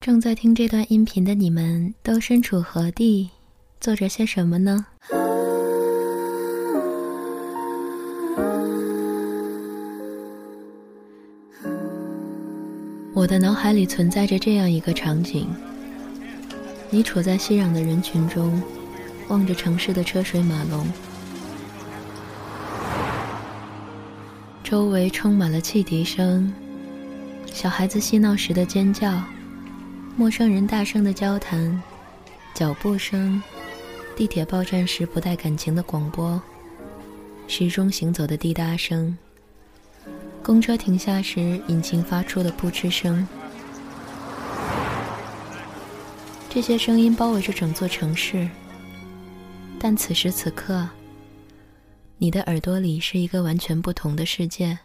正在听这段音频的你们都身处何地，做着些什么呢？我的脑海里存在着这样一个场景：你处在熙攘的人群中，望着城市的车水马龙，周围充满了汽笛声，小孩子嬉闹时的尖叫。陌生人大声的交谈，脚步声，地铁报站时不带感情的广播，时钟行走的滴答声，公车停下时引擎发出的扑哧声。这些声音包围着整座城市，但此时此刻，你的耳朵里是一个完全不同的世界，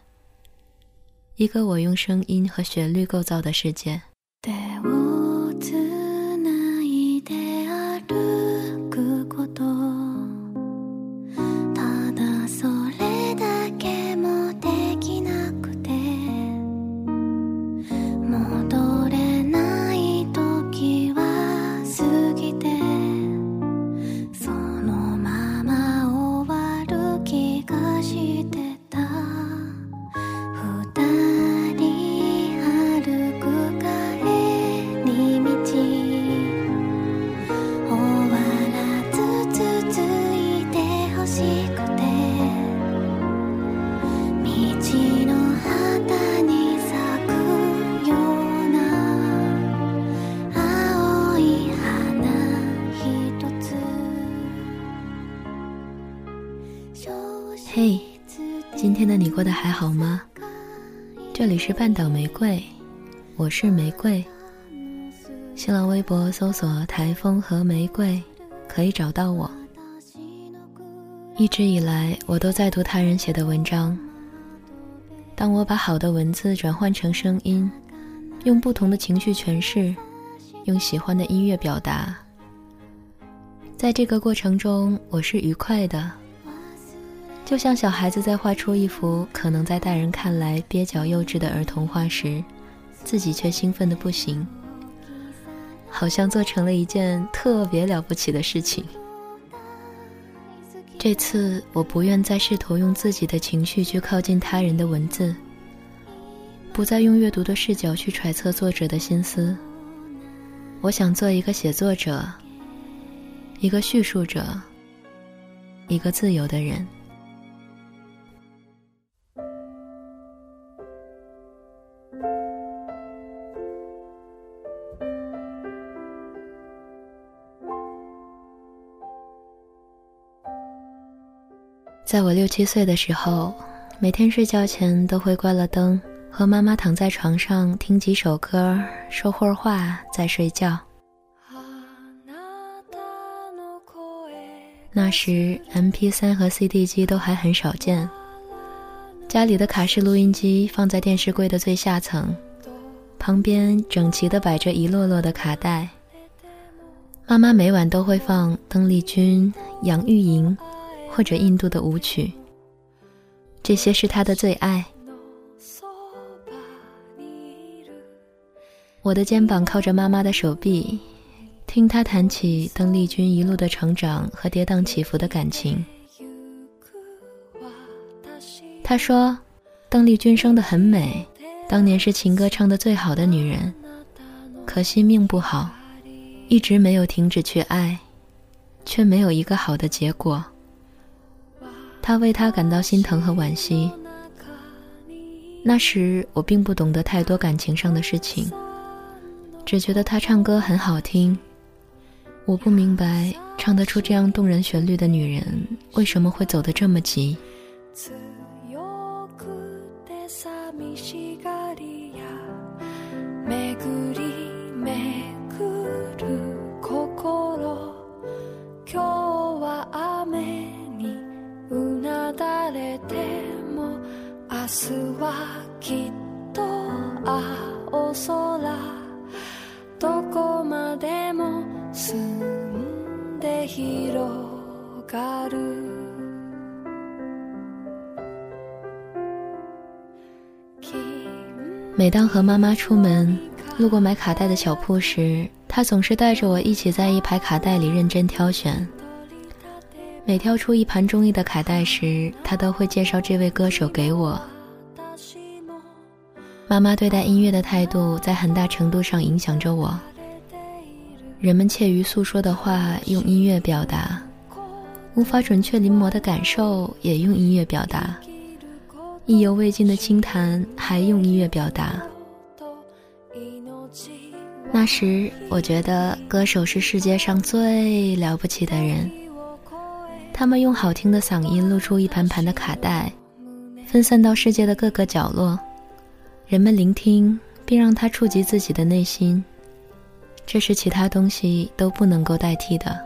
一个我用声音和旋律构造的世界。过得还好吗？这里是半岛玫瑰，我是玫瑰。新浪微博搜索“台风和玫瑰”，可以找到我。一直以来，我都在读他人写的文章。当我把好的文字转换成声音，用不同的情绪诠释，用喜欢的音乐表达，在这个过程中，我是愉快的。就像小孩子在画出一幅可能在大人看来蹩脚幼稚的儿童画时，自己却兴奋的不行，好像做成了一件特别了不起的事情。这次我不愿再试图用自己的情绪去靠近他人的文字，不再用阅读的视角去揣测作者的心思。我想做一个写作者，一个叙述者，一个自由的人。在我六七岁的时候，每天睡觉前都会关了灯，和妈妈躺在床上听几首歌，说会儿话再睡觉。那时，MP3 和 CD 机都还很少见，家里的卡式录音机放在电视柜的最下层，旁边整齐地摆着一摞摞的卡带。妈妈每晚都会放邓丽君、杨钰莹。或者印度的舞曲，这些是他的最爱。我的肩膀靠着妈妈的手臂，听她谈起邓丽君一路的成长和跌宕起伏的感情。她说，邓丽君生得很美，当年是情歌唱得最好的女人，可惜命不好，一直没有停止去爱，却没有一个好的结果。他为他感到心疼和惋惜。那时我并不懂得太多感情上的事情，只觉得他唱歌很好听。我不明白唱得出这样动人旋律的女人为什么会走得这么急。每当和妈妈出门，路过买卡带的小铺时，她总是带着我一起在一排卡带里认真挑选。每挑出一盘中意的卡带时，她都会介绍这位歌手给我。妈妈对待音乐的态度，在很大程度上影响着我。人们怯于诉说的话，用音乐表达；无法准确临摹的感受，也用音乐表达；意犹未尽的轻弹，还用音乐表达。那时，我觉得歌手是世界上最了不起的人。他们用好听的嗓音露出一盘盘的卡带，分散到世界的各个角落。人们聆听，并让它触及自己的内心，这是其他东西都不能够代替的。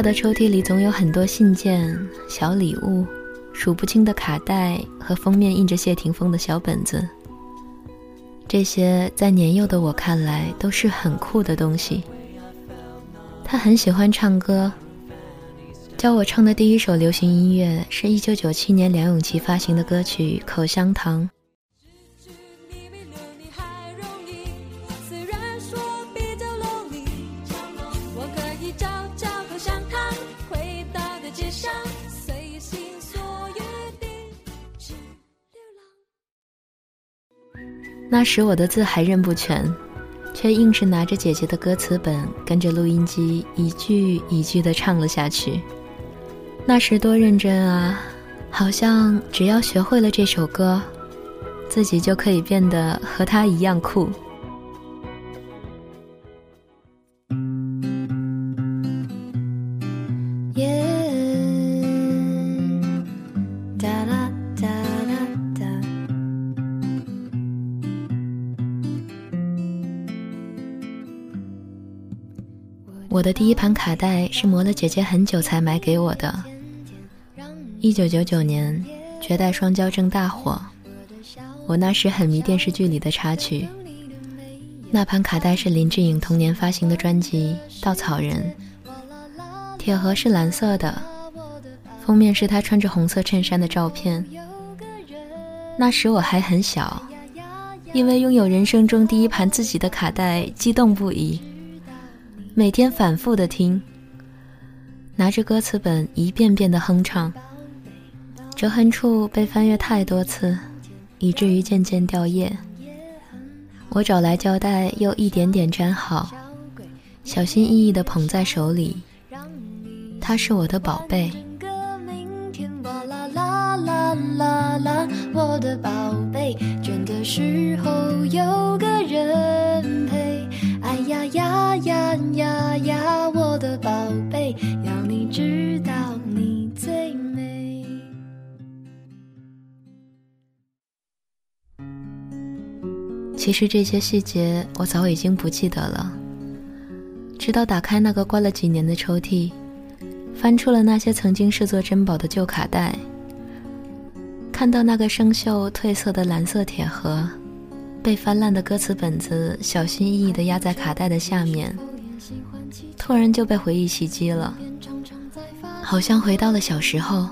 她的抽屉里总有很多信件、小礼物、数不清的卡带和封面印着谢霆锋的小本子。这些在年幼的我看来都是很酷的东西。他很喜欢唱歌。教我唱的第一首流行音乐是一九九七年梁咏琪发行的歌曲《口香糖》。那时我的字还认不全。却硬是拿着姐姐的歌词本，跟着录音机一句一句的唱了下去。那时多认真啊，好像只要学会了这首歌，自己就可以变得和他一样酷。我的第一盘卡带是磨了姐姐很久才买给我的。一九九九年，绝代双骄正大火，我那时很迷电视剧里的插曲。那盘卡带是林志颖同年发行的专辑《稻草人》，铁盒是蓝色的，封面是他穿着红色衬衫的照片。那时我还很小，因为拥有人生中第一盘自己的卡带，激动不已。每天反复的听，拿着歌词本一遍遍的哼唱，折痕处被翻阅太多次，以至于渐渐掉页。我找来胶带，又一点点粘好，小心翼翼的捧在手里。它是我的宝贝。我的宝贝，倦的时候有个人陪。呀呀呀呀呀！我的宝贝，要你知道你最美。其实这些细节我早已经不记得了，直到打开那个关了几年的抽屉，翻出了那些曾经视作珍宝的旧卡带，看到那个生锈褪色的蓝色铁盒。被翻烂的歌词本子小心翼翼地压在卡带的下面，突然就被回忆袭击了，好像回到了小时候。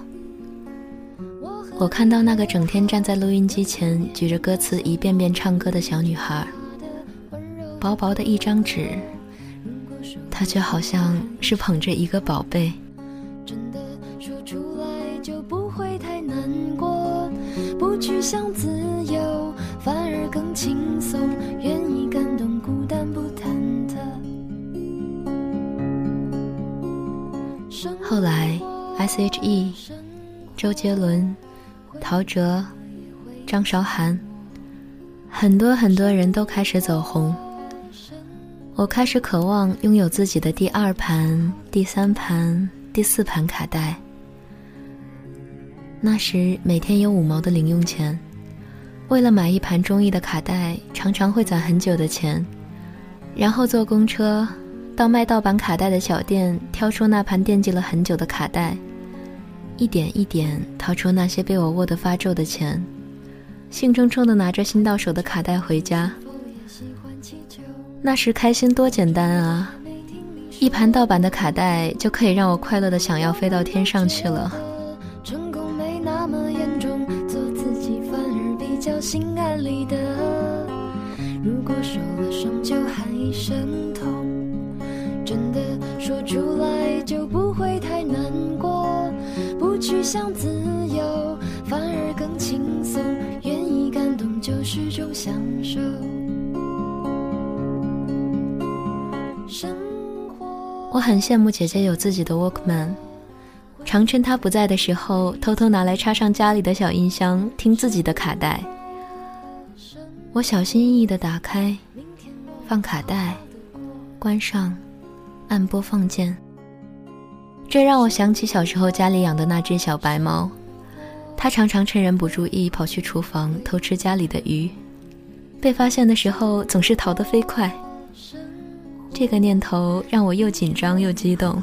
我看到那个整天站在录音机前举着歌词一遍遍唱歌的小女孩，薄薄的一张纸，她却好像是捧着一个宝贝。真的说出来就不会太难过，不去想自。更轻松，愿意感动孤单不忐忑。后来，S.H.E、周杰伦、陶喆、张韶涵，很多很多人都开始走红。我开始渴望拥有自己的第二盘、第三盘、第四盘卡带。那时每天有五毛的零用钱，为了买一盘中意的卡带，常常会攒很久的钱，然后坐公车到卖盗版卡带的小店，挑出那盘惦记了很久的卡带，一点一点掏出那些被我握得发皱的钱，兴冲冲地拿着新到手的卡带回家。那时开心多简单啊！一盘盗版的卡带就可以让我快乐的想要飞到天上去了。心安理得。如果受了伤就喊一声痛，真的说出来就不会太难过。不去想自由，反而更轻松。愿意感动就是种享受。我很羡慕姐姐有自己的 Walkman，常趁她不在的时候，偷偷拿来插上家里的小音箱，听自己的卡带。我小心翼翼地打开，放卡带，关上，按播放键。这让我想起小时候家里养的那只小白猫，它常常趁人不注意跑去厨房偷吃家里的鱼，被发现的时候总是逃得飞快。这个念头让我又紧张又激动。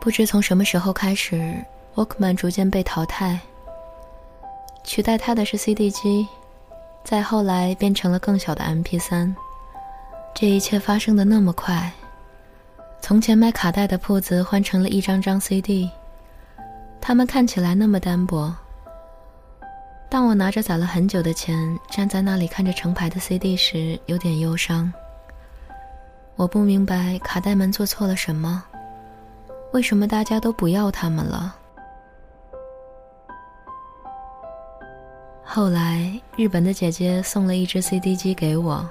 不知从什么时候开始，Walkman 逐渐被淘汰，取代它的是 CD 机，再后来变成了更小的 MP3。这一切发生的那么快，从前卖卡带的铺子换成了一张张 CD，它们看起来那么单薄。当我拿着攒了很久的钱站在那里看着成排的 CD 时，有点忧伤。我不明白卡带们做错了什么。为什么大家都不要他们了？后来，日本的姐姐送了一只 CD 机给我，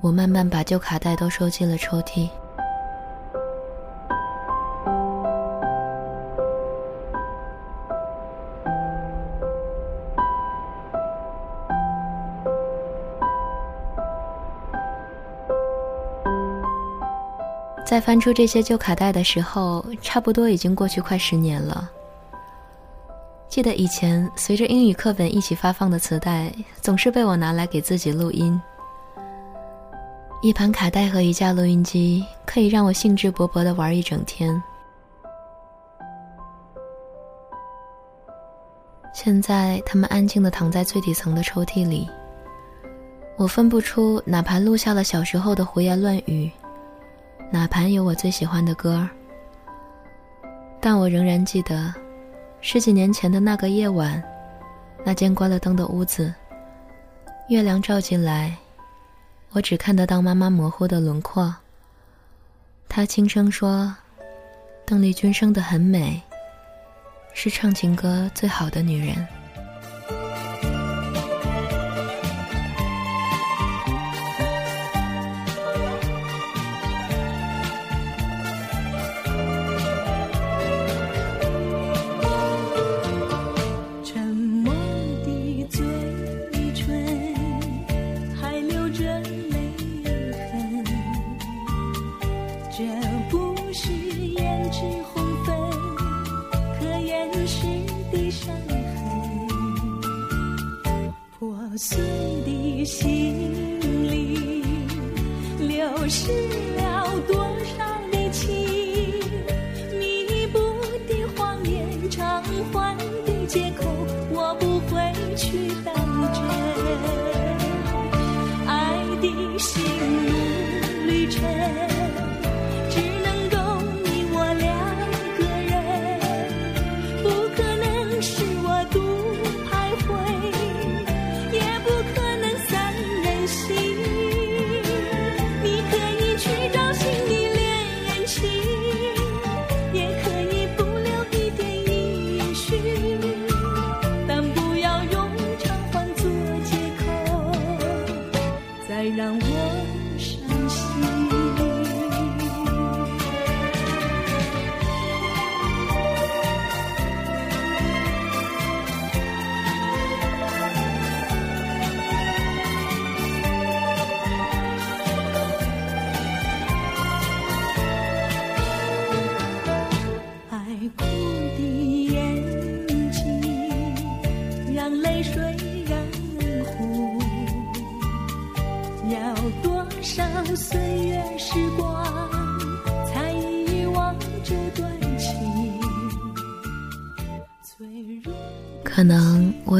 我慢慢把旧卡带都收进了抽屉。翻出这些旧卡带的时候，差不多已经过去快十年了。记得以前随着英语课本一起发放的磁带，总是被我拿来给自己录音。一盘卡带和一架录音机可以让我兴致勃勃的玩一整天。现在，他们安静的躺在最底层的抽屉里，我分不出哪盘录下了小时候的胡言乱语。哪盘有我最喜欢的歌但我仍然记得，十几年前的那个夜晚，那间关了灯的屋子，月亮照进来，我只看得到妈妈模糊的轮廓。她轻声说：“邓丽君生得很美，是唱情歌最好的女人。”伤痕破碎的心灵流失了多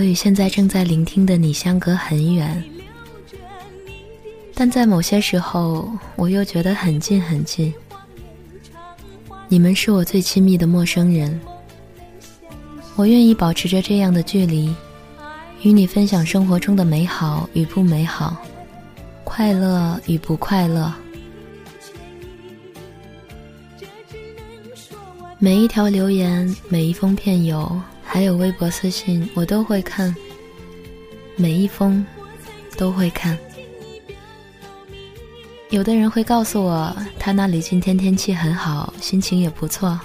与现在正在聆听的你相隔很远，但在某些时候，我又觉得很近很近。你们是我最亲密的陌生人，我愿意保持着这样的距离，与你分享生活中的美好与不美好，快乐与不快乐。每一条留言，每一封片邮，还有微博私信，我都会看，每一封都会看。有的人会告诉我，他那里今天天气很好，心情也不错，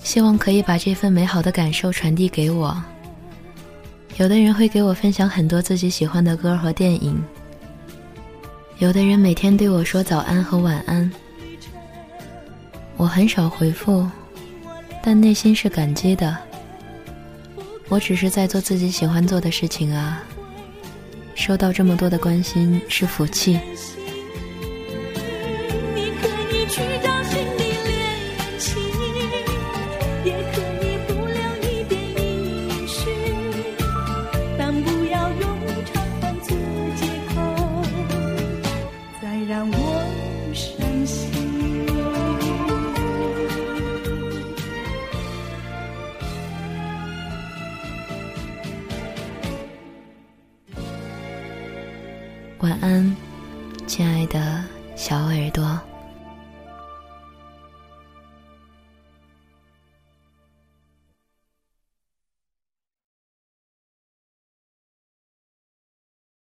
希望可以把这份美好的感受传递给我。有的人会给我分享很多自己喜欢的歌和电影。有的人每天对我说早安和晚安，我很少回复，但内心是感激的。我只是在做自己喜欢做的事情啊，收到这么多的关心是福气。